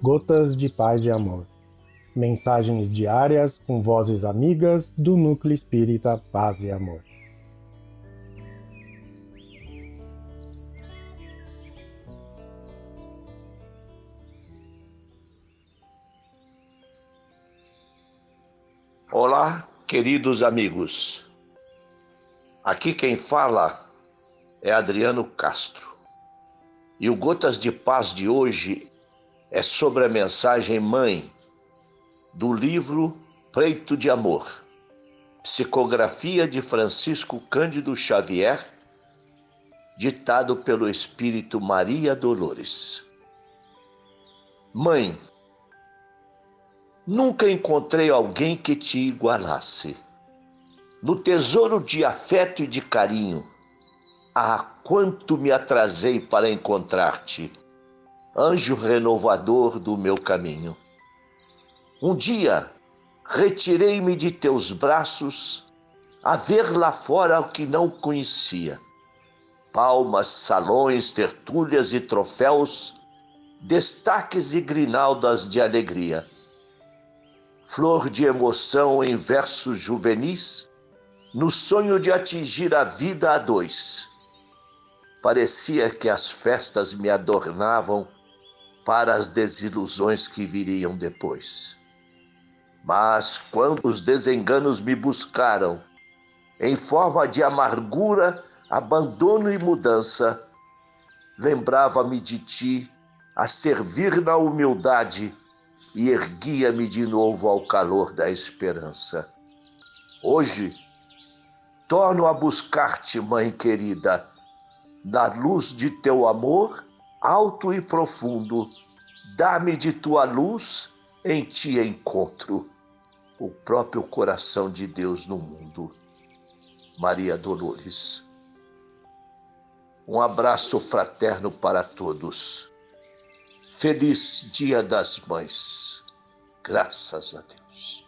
Gotas de Paz e Amor. Mensagens diárias com vozes amigas do Núcleo Espírita Paz e Amor. Olá, queridos amigos. Aqui quem fala é Adriano Castro. E o Gotas de Paz de hoje é sobre a mensagem Mãe do livro Preito de Amor, psicografia de Francisco Cândido Xavier, ditado pelo Espírito Maria Dolores. Mãe, nunca encontrei alguém que te igualasse. No tesouro de afeto e de carinho, ah, quanto me atrasei para encontrar-te, anjo renovador do meu caminho. Um dia retirei-me de teus braços a ver lá fora o que não conhecia. Palmas, salões, tertúlias e troféus, destaques e grinaldas de alegria. Flor de emoção em versos juvenis, no sonho de atingir a vida a dois Parecia que as festas me adornavam para as desilusões que viriam depois. Mas quando os desenganos me buscaram, em forma de amargura, abandono e mudança, lembrava-me de ti a servir na humildade e erguia-me de novo ao calor da esperança. Hoje, torno a buscar-te, mãe querida, da luz de teu amor, alto e profundo, dá-me de tua luz, em ti encontro o próprio coração de Deus no mundo. Maria Dolores. Um abraço fraterno para todos. Feliz Dia das Mães. Graças a Deus.